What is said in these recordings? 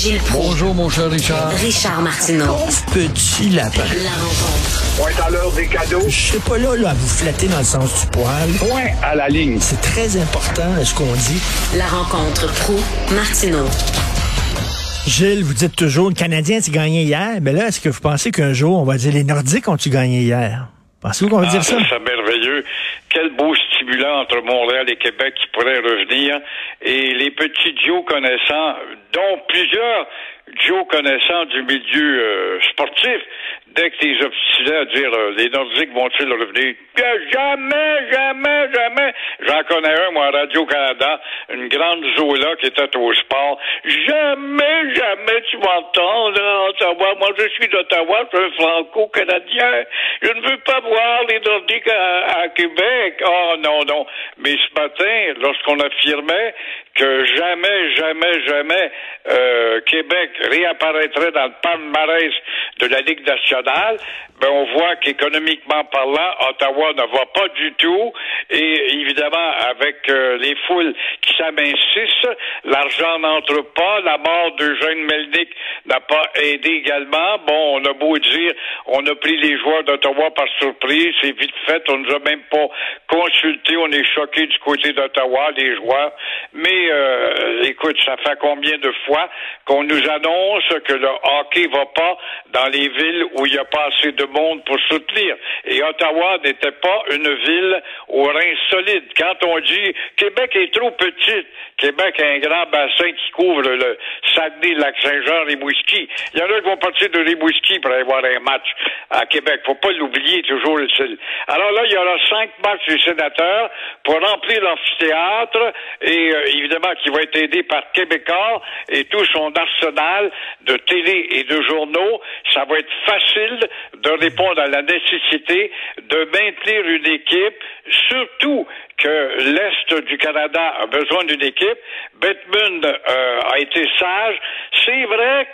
Gilles Proulx. Bonjour, mon cher Richard. Richard Martineau. Petit lapin. La rencontre. Point à l'heure des cadeaux. Je suis pas là, là à vous flatter dans le sens du poil. Point à la ligne. C'est très important ce qu'on dit? La rencontre pro martineau Gilles, vous dites toujours le Canadien s'est gagné hier. Mais là, est-ce que vous pensez qu'un jour, on va dire les Nordiques ont-tu gagné hier? Pensez-vous qu'on va dire ça? C'est merveilleux. Quel beau stimulant entre Montréal et Québec qui pourrait revenir. Et les petits Joe connaissants, dont plusieurs Joe connaissants du milieu euh, sportif, dès que les obstinés à dire euh, les Nordiques vont-ils revenir? Jamais, jamais, jamais. J'en connais un, moi, Radio-Canada, une grande Zola qui était au sport. Jamais, jamais tu m'entends, là, Ottawa. Moi, je suis d'Ottawa, je suis franco-canadien. Je ne veux pas voir les à Québec. Oh, non, non. Mais ce matin, lorsqu'on affirmait que jamais, jamais, jamais euh, Québec réapparaîtrait dans le palmarès de la Ligue nationale, ben on voit qu'économiquement parlant, Ottawa ne va pas du tout. Et évidemment, avec euh, les foules qui s'amincissent, l'argent n'entre pas. La mort de Jeanne Melnick n'a pas aidé également. Bon, on a beau dire, on a pris les joueurs d'Ottawa par surprise. C'est vite fait. On nous a même pas consulté. On est choqué du côté d'Ottawa, les joueurs. Mais euh, écoute, ça fait combien de fois qu'on nous annonce que le hockey va pas dans les villes où il n'y a pas assez de monde pour soutenir. Et Ottawa n'était pas une ville au rein solide. Quand on dit Québec est trop petite, Québec a un grand bassin qui couvre le Saguenay, Lac-Saint-Jean, Rimouski. Il y en a qui vont partir de Rimouski pour aller voir un match à Québec. Faut pas l'oublier toujours. Alors là, il y aura cinq matchs des sénateurs pour remplir l'amphithéâtre et euh, évidemment qui va être aidé par Québécois et tout son arsenal de télé et de journaux. Va être facile de répondre à la nécessité de maintenir une équipe, surtout que l'Est du Canada a besoin d'une équipe. Bedmund euh, a été sage. C'est vrai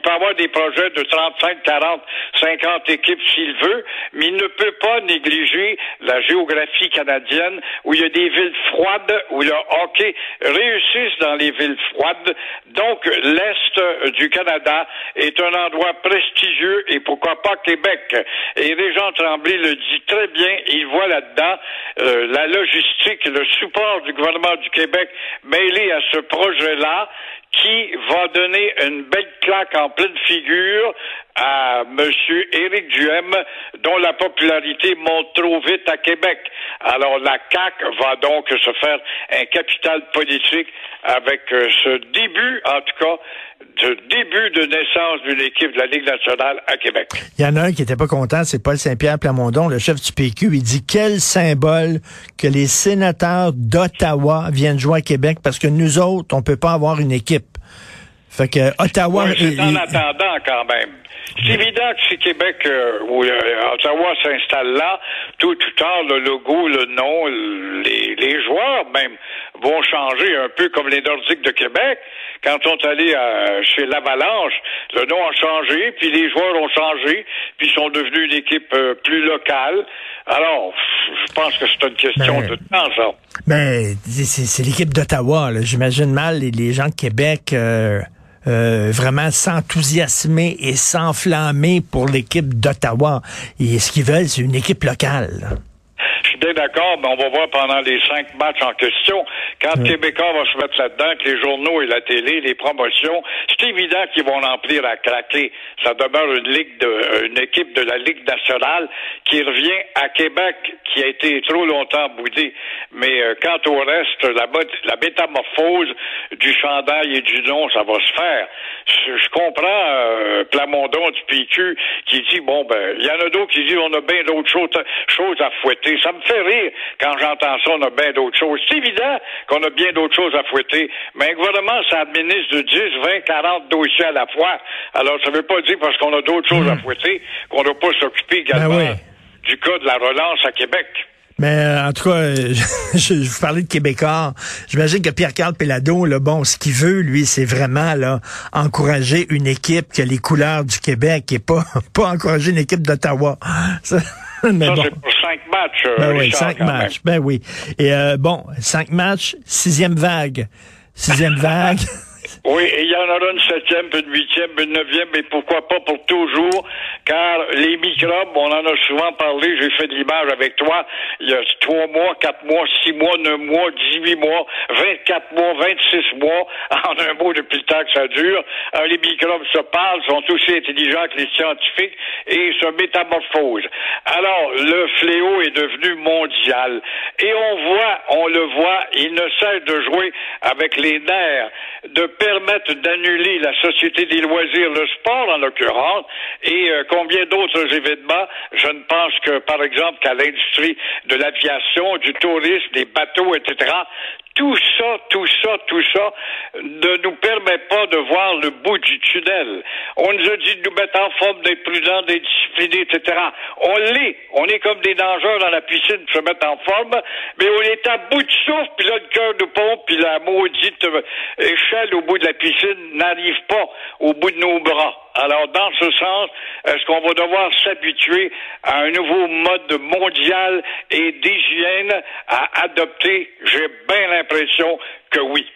qu'il peut avoir des projets de 35, 40, 50 équipes s'il veut, mais il ne peut pas négliger la géographie canadienne où il y a des villes froides, où le hockey réussisse dans les villes froides. Donc, l'Est du Canada est un endroit prestigieux et pourquoi pas Québec. Et Régent Tremblay le dit très bien, il voit là-dedans euh, la logistique, le support du gouvernement du Québec mêlé à ce projet-là qui va donner une belle claque en pleine figure à M. Éric Duhem, dont la popularité monte trop vite à Québec. Alors la CAC va donc se faire un capital politique avec euh, ce début, en tout cas, de début de naissance d'une équipe de la Ligue nationale à Québec. Il y en a un qui n'était pas content, c'est Paul Saint-Pierre Plamondon, le chef du PQ. Il dit quel symbole que les sénateurs d'Ottawa viennent jouer à Québec parce que nous autres, on peut pas avoir une équipe. Fait que Ottawa. Ouais, c'est en attendant quand même. C'est évident que si Québec euh, ou euh, Ottawa s'installe là, tout tout tard, le logo, le nom, les, les joueurs même vont changer un peu comme les Nordiques de Québec. Quand on est allé à, chez l'Avalanche, le nom a changé, puis les joueurs ont changé, puis ils sont devenus une équipe euh, plus locale. Alors, je pense que c'est une question Ben, de temps, ça. Ben, c'est c'est l'équipe d'Ottawa. là. J'imagine mal les, les gens de Québec euh, euh, vraiment s'enthousiasmer et s'enflammer pour l'équipe d'Ottawa. Et ce qu'ils veulent, c'est une équipe locale. Bien d'accord, mais on va voir pendant les cinq matchs en question. Quand Québécois va se mettre là-dedans, que les journaux et la télé, les promotions, c'est évident qu'ils vont remplir à craquer. Ça demeure une ligue de, une équipe de la Ligue nationale qui revient à Québec, qui a été trop longtemps boudée. Mais euh, quant au reste, la, la métamorphose du chandail et du nom, ça va se faire. Je, comprends euh, Plamondon du PQ qui dit bon ben il y en a d'autres qui disent on a bien d'autres choses, choses à fouetter. Ça me fait rire quand j'entends ça, on a bien d'autres choses. C'est évident qu'on a bien d'autres choses à fouetter, mais un gouvernement, ça administre de 10, 20, 40 dossiers à la fois. Alors ça veut pas dire parce qu'on a d'autres choses à fouetter qu'on ne doit pas s'occuper également Ben oui. du cas de la relance à Québec. Mais euh, en tout cas, euh, je, je vous parlais de Québécois. J'imagine que Pierre-Carl Pellado, là, bon, ce qu'il veut, lui, c'est vraiment là encourager une équipe qui a les couleurs du Québec et pas, pas encourager une équipe d'Ottawa. Ça, mais Ça, bon. c'est pour cinq matchs. euh, Ben oui, cinq même. matchs. Ben oui. Et euh, bon, cinq matchs, sixième vague. Sixième vague. Oui, il y en aura une septième, puis une huitième, puis une neuvième, mais pourquoi pas pour toujours, car les microbes, on en a souvent parlé, j'ai fait de l'image avec toi, il y a trois mois, quatre mois, six mois, neuf mois, dix-huit mois, vingt-quatre mois, vingt-six mois, en un mot depuis le temps que ça dure, euh, les microbes se parlent, sont aussi intelligents que les scientifiques et se métamorphosent. Alors, le fléau est devenu mondial. Et on voit, on le voit, il ne cesse de jouer avec les nerfs, de permettre d'annuler la société des loisirs, le sport en l'occurrence, et euh, combien d'autres événements? Je ne pense que, par exemple, qu'à l'industrie de l'aviation, du tourisme, des bateaux, etc tout ça, tout ça, tout ça ne nous permet pas de voir le bout du tunnel. On nous a dit de nous mettre en forme, d'être prudents, d'être disciplinés, etc. On l'est. On est comme des nageurs dans la piscine pour se mettre en forme, mais on est à bout de souffle, puis là, le cœur nous pompe, puis la maudite échelle au bout de la piscine n'arrive pas au bout de nos bras. Alors, dans ce sens, est-ce qu'on va devoir s'habituer à un nouveau mode mondial et d'hygiène à adopter? J'ai bien l'impression que oui.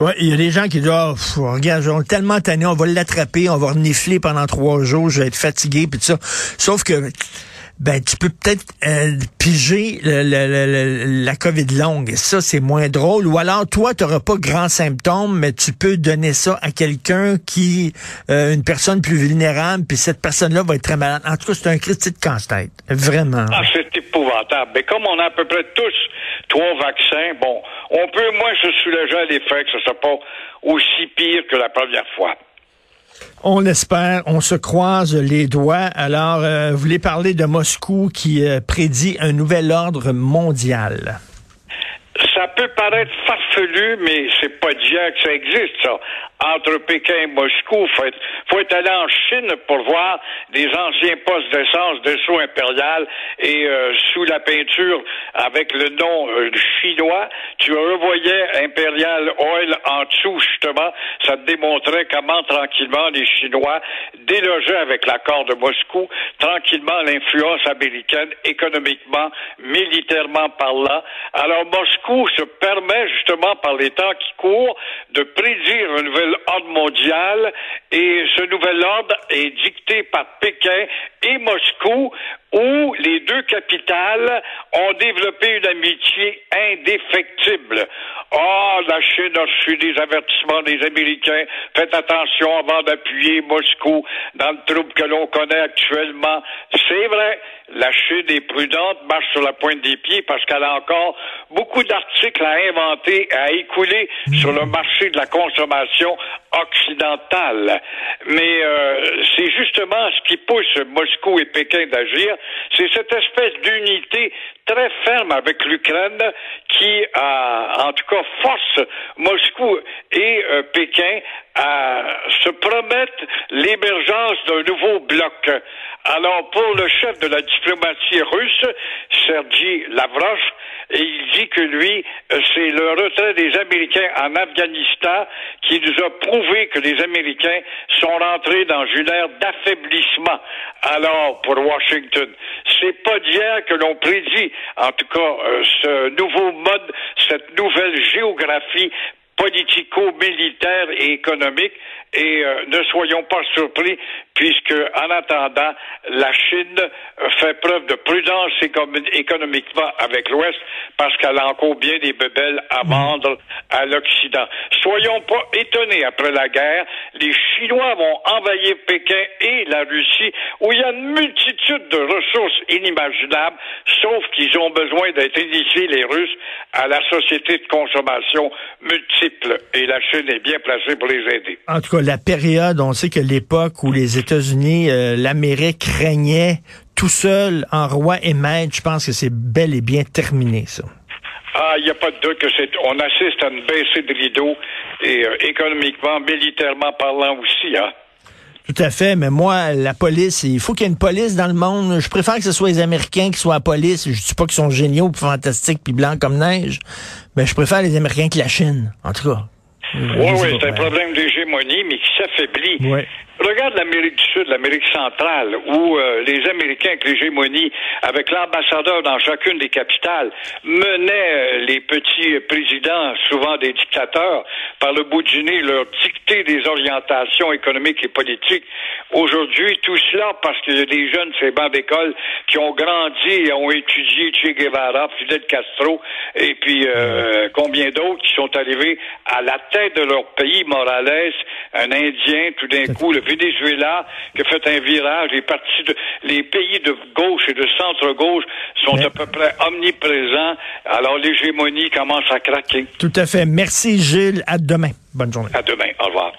Ouais, il y a des gens qui disent, oh, regarde, on est tellement tanné, on va l'attraper, on va renifler pendant trois jours, je vais être fatigué, puis tout ça. Sauf que, ben tu peux peut-être euh, piger le, le, la COVID longue. Ça, c'est moins drôle. Ou alors, toi, tu n'auras pas grand symptômes, mais tu peux donner ça à quelqu'un qui, euh, une personne plus vulnérable, puis cette personne-là va être très malade. En tout cas, c'est un critique de casse-tête. Vraiment. Ah, c'est épouvantable. Mais comme on a à peu près tous trois vaccins, bon, on peut moins se soulager à l'effet que ce soit pas aussi pire que la première fois. On espère, on se croise les doigts. Alors, euh, vous voulez parler de Moscou qui euh, prédit un nouvel ordre mondial. Ça peut paraître farfelu, mais c'est pas d'hier que ça existe, ça entre Pékin et Moscou. Faut être, faut être allé en Chine pour voir des anciens postes d'essence de sous impérial et euh, sous la peinture avec le nom euh, chinois, tu revoyais Imperial Oil en dessous justement. Ça te démontrait comment tranquillement les Chinois délogeaient avec l'accord de Moscou tranquillement l'influence américaine économiquement, militairement parlant. Alors Moscou se permet justement par les temps qui courent de prédire une nouvelle ordre mondial et ce nouvel ordre est dicté par Pékin et Moscou où les deux capitales ont développé une amitié indéfectible. Oh, la Chine a reçu des avertissements des Américains. Faites attention avant d'appuyer Moscou dans le trouble que l'on connaît actuellement. C'est vrai, la Chine est prudente, marche sur la pointe des pieds parce qu'elle a encore beaucoup d'articles à inventer, à écouler sur le marché de la consommation occidentale. Mais euh, c'est justement ce qui pousse Moscou et Pékin d'agir, c'est cette espèce d'unité très ferme avec l'Ukraine qui, a, en tout cas, force Moscou et euh, Pékin à se promettre l'émergence d'un nouveau bloc. Alors, pour le chef de la diplomatie russe, Sergei Lavrov, il dit que lui, euh, c'est le retrait des Américains en Afghanistan qui nous a prouvé que les Américains sont rentrés dans une ère d'affaiblissement. Alors, pour Washington, c'est pas d'hier que l'on prédit, en tout cas, euh, ce nouveau mode, cette nouvelle géographie politico-militaire et économique. Et euh, ne soyons pas surpris puisque en attendant la Chine fait preuve de prudence économiquement avec l'Ouest parce qu'elle a encore bien des bebelles à vendre à l'Occident. Soyons pas étonnés après la guerre, les Chinois vont envahir Pékin et la Russie où il y a une multitude de ressources inimaginables sauf qu'ils ont besoin d'être initiés les Russes à la société de consommation multiple et la Chine est bien placée pour les aider. En tout cas, la période, on sait que l'époque où les États-Unis, euh, l'Amérique régnait tout seul en roi et maître, je pense que c'est bel et bien terminé, ça. Ah, il n'y a pas de doute que c'est. On assiste à une baissée de rideau et euh, économiquement, militairement parlant aussi, hein. Tout à fait, mais moi, la police, il faut qu'il y ait une police dans le monde. Je préfère que ce soit les Américains qui soient la police. Je dis pas qu'ils sont géniaux, puis fantastiques, puis blancs comme neige, mais je préfère les Américains que la Chine, en tout cas. Oui, oui, c'est un problème d'hégémonie, mais qui s'affaiblit. Ouais. Regarde l'Amérique du Sud, l'Amérique centrale, où euh, les Américains, avec l'hégémonie, avec l'ambassadeur dans chacune des capitales, menaient euh, les petits présidents, souvent des dictateurs, par le bout du nez, leur dicter des orientations économiques et politiques. Aujourd'hui, tout cela parce qu'il y a des jeunes, ces bancs d'école, qui ont grandi et ont étudié Che Guevara, Fidel Castro, et puis euh, combien d'autres qui sont arrivés à la tête de leur pays, Morales, un Indien, tout d'un coup, le Venezuela, qui a fait un virage, les partis de, les pays de gauche et de centre-gauche sont Mais- à peu près omniprésents, alors l'hégémonie commence à craquer. Tout à fait. Merci, Gilles. À demain. Bonne journée. À demain. Au revoir.